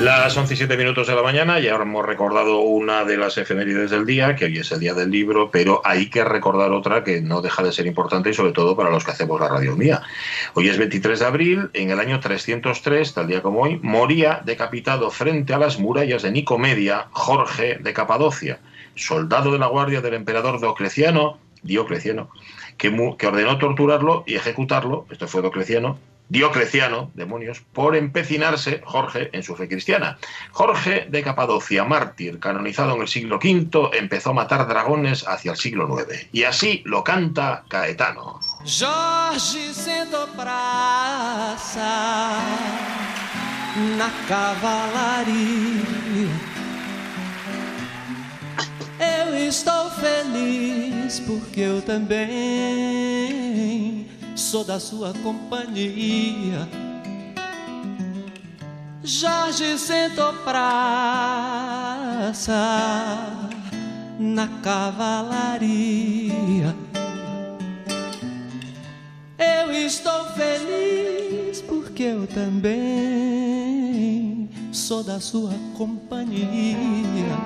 Las 11 y 7 minutos de la mañana, ya hemos recordado una de las efemérides del día, que hoy es el día del libro, pero hay que recordar otra que no deja de ser importante y sobre todo para los que hacemos la radio mía. Hoy es 23 de abril, en el año 303, tal día como hoy, moría decapitado frente a las murallas de Nicomedia Jorge de Capadocia, soldado de la guardia del emperador Diocleciano, Diocleciano que, ordenó torturarlo y ejecutarlo, esto fue Diocleciano, Diocleciano, demonios, por empecinarse Jorge en su fe cristiana. Jorge de Capadocia, mártir, canonizado en el siglo V, empezó a matar dragones hacia el siglo IX. Y así lo canta Caetano. Jorge sendo praça na cavalaria. Eu estou feliz porque eu também sou da sua companhia. Jorge sentou praça na cavalaria. Eu estou feliz porque eu também sou da sua companhia.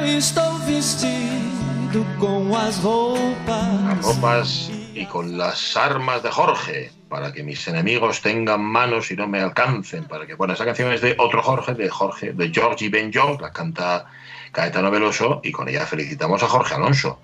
Eu estou vestido roupas. Las ropas y con las armas de Jorge, para que mis enemigos tengan manos y no me alcancen. Para que, bueno, esa canción es de otro Jorge, de Jorge, de Georgie Benjong, la canta Caetano Veloso, y con ella felicitamos a Jorge Alonso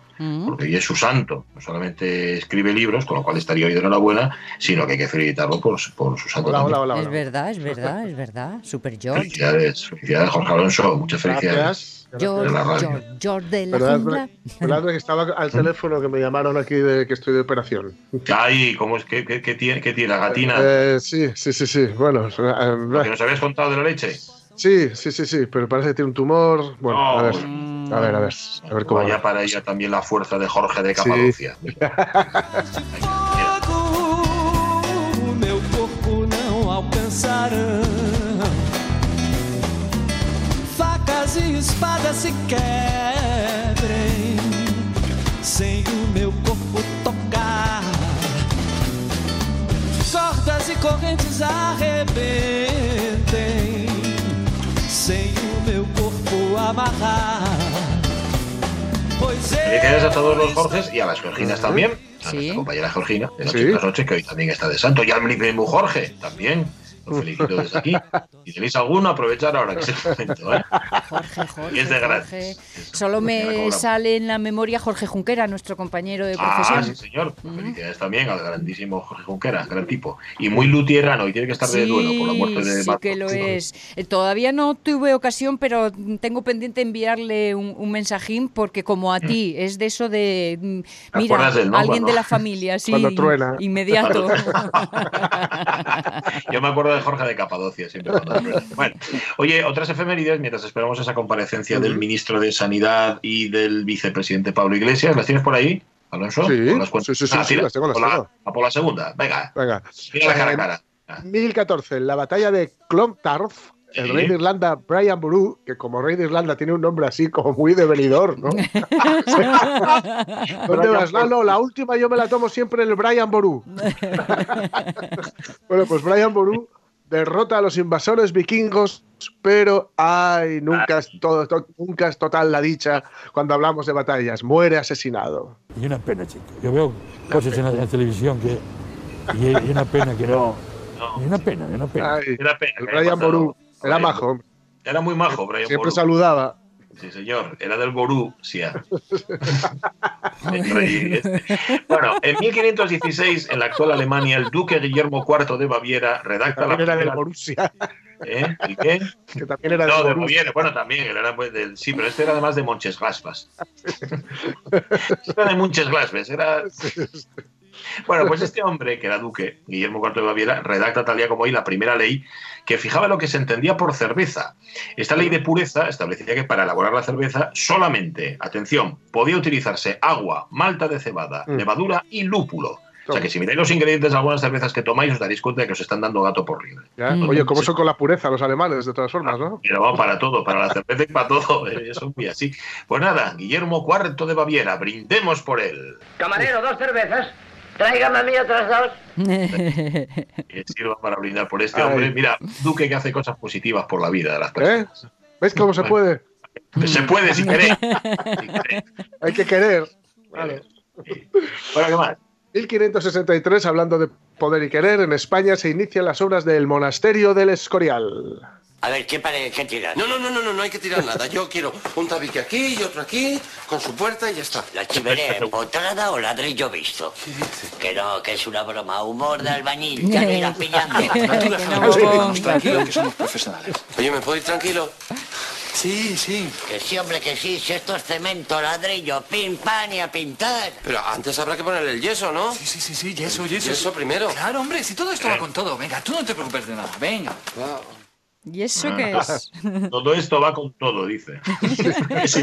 porque hoy es su santo. No solamente escribe libros, con lo cual estaría hoy de enhorabuena, sino que hay que felicitarlo por, por su santo. Hola, hola, hola, Es verdad, es verdad, es verdad. Super George. Felicidades, felicidades, Jorge Alonso, muchas felicidades. Gracias. George, de la radio. George, George de la Verdad, jungla. verdad que estaba al teléfono que me llamaron aquí de que estoy de operación. Ay, ¿cómo es que, que- que tiene, que tiene la gatina? Eh, sí, sí, sí, sí. Bueno, ¿Lo que eh, nos habías contado de la leche? sí, sí, sí, sí, pero parece que tiene un tumor. Bueno, a ver, No. a ver, a ver, a ver cómo Vaya va. para ella también la fuerza de Jorge de Capadocia. Fogo, e espadas se quebrem sem o meu corpo tocar. Cordas e correntes arrebentem sem o meu corpo amarrar. Pois Felicidades a todos los Jorges y a las Georginas también. A Sí. nuestra compañera Georgina de Sí. Noche tras Noche, que hoy también está de santo. Y al mismo Jorge también. Lo felicito desde aquí. Si tenéis alguno, aprovechar ahora que es el momento. ¿eh? Jorge, Jorge, Y es de Jorge. gratis. Solo me sale en la memoria Jorge Junquera, nuestro compañero de Ah, profesión. sí, señor. Felicidades también al grandísimo Jorge Junquera, gran tipo. Y muy lutierano, y tiene que estar de duelo por la muerte de sí Marco. que lo es. Eh, Todavía no tuve ocasión, pero tengo pendiente enviarle un, un mensajín porque como a ti es de eso de mm, ¿Te mira, acuerdas de él, no? alguien de la familia, sí, cuando truena. inmediato. Yo me acuerdo de Jorge de Capadocia siempre. cuando. Bueno, oye, otras efemérides, mientras esperamos esa comparecencia del ministro de Sanidad y del vicepresidente Pablo Iglesias, ¿las tienes por ahí, Alonso? Sí, ¿O las cuentas? sí, sí, sí, sí, tira. las tengo, las Por la-. A por la segunda, venga, Venga. mira la cara a Eh, cara. Ah, 1014, la batalla de Clontarf. El Sí. rey de Irlanda, Brian Boru, que como rey de Irlanda tiene un nombre así como muy de venidor, ¿no? ¿Dónde vas, Lalo? La última yo me la tomo siempre en el Brian Boru. bueno, pues Brian Boru derrota a los invasores vikingos, pero ay, nunca es, todo, to- nunca es total la dicha cuando hablamos de batallas. Muere asesinado. Y una pena, chico. Yo veo cosas en la, en la televisión que. Y, y una pena que no. Y una pena, y una pena. Ay, Era pena el Brian. Boru era majo. Era muy majo, Brian siempre Boru. saludaba. Sí, señor, era del Ború, sí. ah. El este. Bueno, en 1516, en la actual Alemania, el duque Guillermo IV de Baviera redacta la También era del primera- Borussia, ¿Eh? ¿Y qué? que también era No, del de. Baviera, bueno, también, él era pues del, sí, pero este era además de Monchesglaspas. era de Monchesglaspas, era Bueno, pues este hombre, que era duque, Guillermo IV de Baviera, redacta tal día como hoy la primera ley que fijaba lo que se entendía por cerveza. Esta ley de pureza establecía que para elaborar la cerveza solamente, atención, podía utilizarse agua, malta de cebada, Mm. levadura y lúpulo. O sea que si miráis los ingredientes de algunas cervezas que tomáis, os daréis cuenta de que os están dando gato por libre. ¿Ya? Oye, ¿cómo son con la pureza los alemanes, de todas formas, no? Pero vamos para todo, para la cerveza y para todo, eh, eso es muy así. Pues nada, Guillermo IV de Baviera, brindemos por él. Camarero, dos cervezas. Tráigame a mí otras dos. Que sirva para brindar por este Ay. hombre. Mira, Duque que hace cosas positivas por la vida de las ¿Eh? personas. ¿Ves cómo se puede? Se puede si queréis. Hay que querer. Vale. Bueno, ¿qué más? 1563, hablando de poder y querer, en España se inician las obras del monasterio del Escorial. A ver, ¿qué, pare, qué tirar? No, no, no, no, no, no hay que tirar nada. Yo quiero un tabique aquí y otro aquí, con su puerta y ya está. ¿La chimenea empotrada o ladrillo visto? Que no, que es una broma. Humor de albañil. Ya pillando. Que no, Tranquilo, que somos profesionales. Oye, ¿me puedo ir tranquilo? Sí, sí. Que sí, hombre, que sí. Si esto es cemento, ladrillo, pim, pan y a pintar. Pero antes habrá que ponerle el yeso, ¿no? Sí, sí, sí, sí, yeso, yeso. Yeso primero. Claro, hombre, si todo esto va con todo. Venga, tú no te preocupes de nada. Venga. ¿Y eso qué es? Todo esto va con todo, dice. Sí, sí.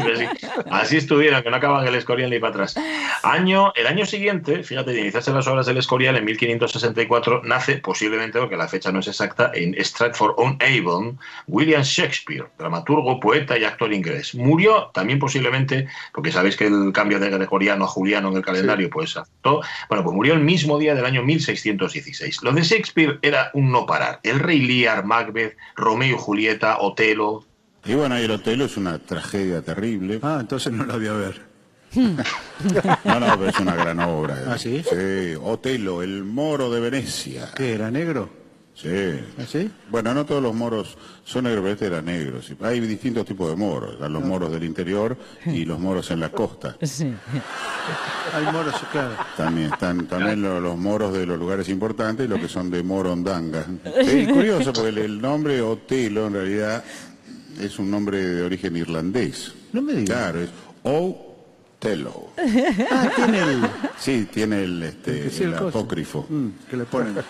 Así estuvieron, que no acaban el Escorial ni para atrás. Año, el año siguiente, fíjate, de iniciarse las obras del Escorial en 1564, nace, posiblemente, porque la fecha no es exacta, en Stratford-on-Avon, William Shakespeare, dramaturgo, poeta y actor inglés. Murió también posiblemente, porque sabéis que el cambio de gregoriano a juliano en el calendario, pues afectó. Bueno, pues murió el mismo día del año 1616. Lo de Shakespeare era un no parar. El Rey Lear, Macbeth, Romeo y Julieta, Otelo, Y bueno, y el Otelo es una tragedia terrible. Ah, entonces no la voy a ver. No, no, pero es una gran obra. ¿Ah, sí? Sí, Otelo, el moro de Venecia. ¿Qué era negro? Sí. ¿Ah, sí? Bueno, no todos los moros son negros, pero este era negro. sí. Hay distintos tipos de moros. Están los moros del interior y los moros en la costa. Sí. Hay moros, claro. También están también lo- los, moros de los lugares importantes y los que son de morondanga. Es curioso porque el, el nombre Otelo en realidad es un nombre de origen irlandés. No me digas. Claro, es Otelo. Ah, tiene el... Sí, tiene el, este, el el apócrifo. Mm, que le ponen.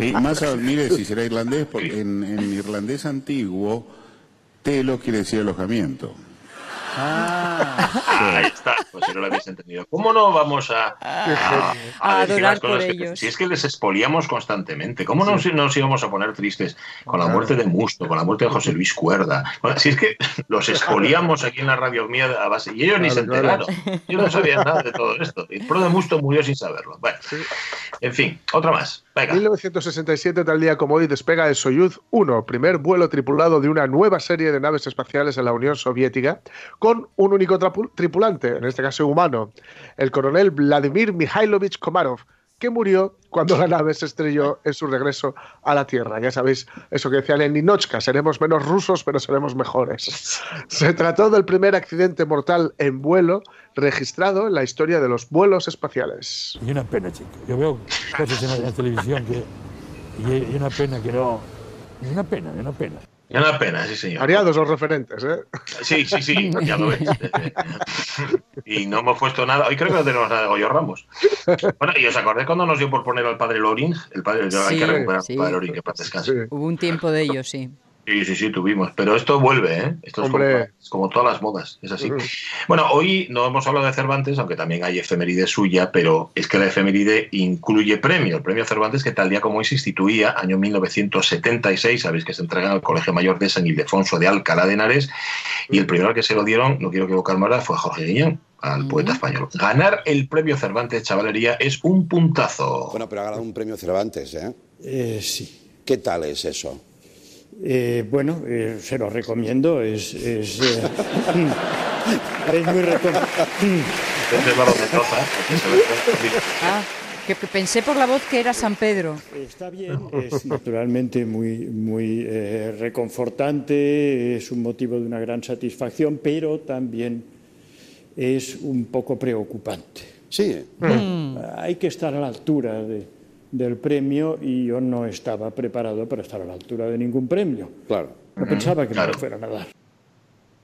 Y más, mire si será irlandés, porque en, en irlandés antiguo, telo quiere decir alojamiento. Ah, Ahí está, pues si no lo habéis entendido. ¿Cómo no vamos a, a, A decir adorar las cosas que- ellos. Si es que les expoliamos constantemente. ¿Cómo nos, nos íbamos a poner tristes con la muerte de Musto, con la muerte de José Luis Cuerda? Bueno, si es que los expoliamos aquí en la radio mía a base. Y ellos ni se claro. enteraron. Ellos no sabían nada de todo esto. El pro de Musto murió sin saberlo. Bueno, en fin, otra más. Venga. 1967, tal día como hoy, despega el Soyuz 1, primer vuelo tripulado de una nueva serie de naves espaciales en la Unión Soviética, con un único tripulante, en este caso humano, el coronel Vladimir Mikhailovich Komarov, que murió cuando la nave se estrelló en su regreso a la Tierra. Ya sabéis eso que decían en Ninochka, seremos menos rusos, pero seremos mejores. Se trató del primer accidente mortal en vuelo registrado en la historia de los vuelos espaciales. Y una pena, chico. Yo veo cosas en la, en la televisión que. Y, y una pena que no. Y una pena, y una pena. Una pena, sí, señor. Variados los referentes, ¿eh? Sí, sí, sí, ya lo ves. Y no hemos puesto nada. Hoy creo que no tenemos nada de Goyo Ramos. Bueno, y os acordáis cuando nos dio por poner al padre Loring. El padre, hay Sí, que recuperar sí. al padre Loring, que para descanse. Sí. Hubo un tiempo de ello, sí. Sí, sí, sí, tuvimos. Pero esto vuelve, ¿eh? Esto es como, todas las modas, es así. Bueno, hoy no hemos hablado de Cervantes, aunque también hay efeméride suya, pero es que la efeméride incluye premio. El premio Cervantes, que tal día como hoy se instituía, año 1976, sabéis que se entrega al Colegio Mayor de San Ildefonso de Alcalá de Henares, y el primero al que se lo dieron, no quiero equivocarme ahora, fue a Jorge Guillén, al poeta español. Ganar el premio Cervantes, chavalería, es un puntazo. Bueno, pero ha ganado un premio Cervantes, ¿eh? Eh, sí. ¿Qué tal es eso? Eh, bueno, eh, se lo recomiendo. Es, es, eh, es muy recomendable. Este Ah, que pensé por la voz que era San Pedro. Está bien, es naturalmente muy, muy eh, reconfortante, es un motivo de una gran satisfacción, pero también es un poco preocupante. Sí. Hay que estar a la altura de- del premio y yo no estaba preparado para estar a la altura de ningún premio. Claro. No pensaba que me Claro. lo fueran a dar.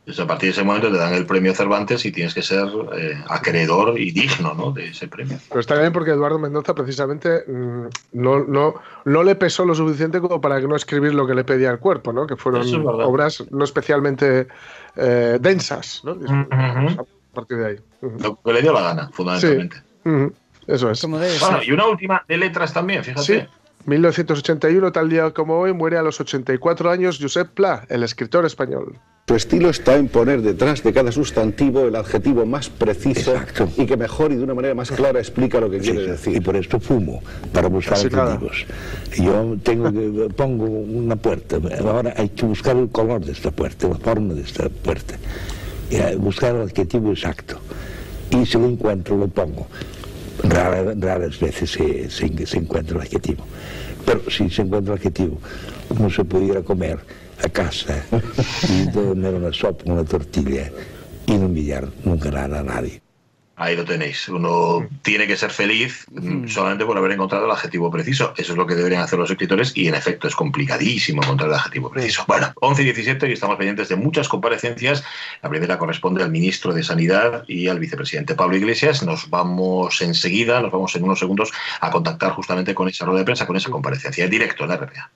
Entonces, a partir de ese momento te dan el premio Cervantes y tienes que ser eh, acreedor y digno ¿no? de ese premio. Pero está bien porque Eduardo Mendoza precisamente mm, no, no, no le pesó lo suficiente como para no escribir lo que le pedía el cuerpo, ¿no? que fueron es obras no especialmente eh, densas. ¿no? Ujú. A partir de ahí. Ujú. Lo que le dio la gana, fundamentalmente. Ujú. Eso es. Como debe Bueno, ser. y una última de letras también, fíjate. Sí. 1981, tal día como hoy, muere a los 84 años Josep Pla, el escritor español. Su estilo está en poner detrás de cada sustantivo el adjetivo más preciso y que mejor y de una manera más clara explica lo que quiere decir. Y por esto fumo, para buscar Casi nada. adjetivos. Yo tengo que, pongo una puerta, ahora hay que buscar el color de esta puerta, la forma de esta puerta, y eh, buscar el adjetivo exacto. Y si lo encuentro, lo pongo. Rara, raras veces eh, se, se, se encuentra el adjetivo. Pero si se encuentra el adjetivo, uno se puede ir a comer a casa y comer una sopa, una tortilla y no envidiar nunca nada a nadie. Ahí lo tenéis. Uno tiene que ser feliz mm, solamente por haber encontrado el adjetivo preciso. Eso es lo que deberían hacer los escritores y en efecto es complicadísimo encontrar el adjetivo preciso. Bueno, 11 y 17 y estamos pendientes de muchas comparecencias. La primera corresponde al ministro de Sanidad y al vicepresidente Pablo Iglesias. Nos vamos enseguida, nos vamos en unos segundos a contactar justamente con esa rueda de prensa, con esa comparecencia en directo en la RPA.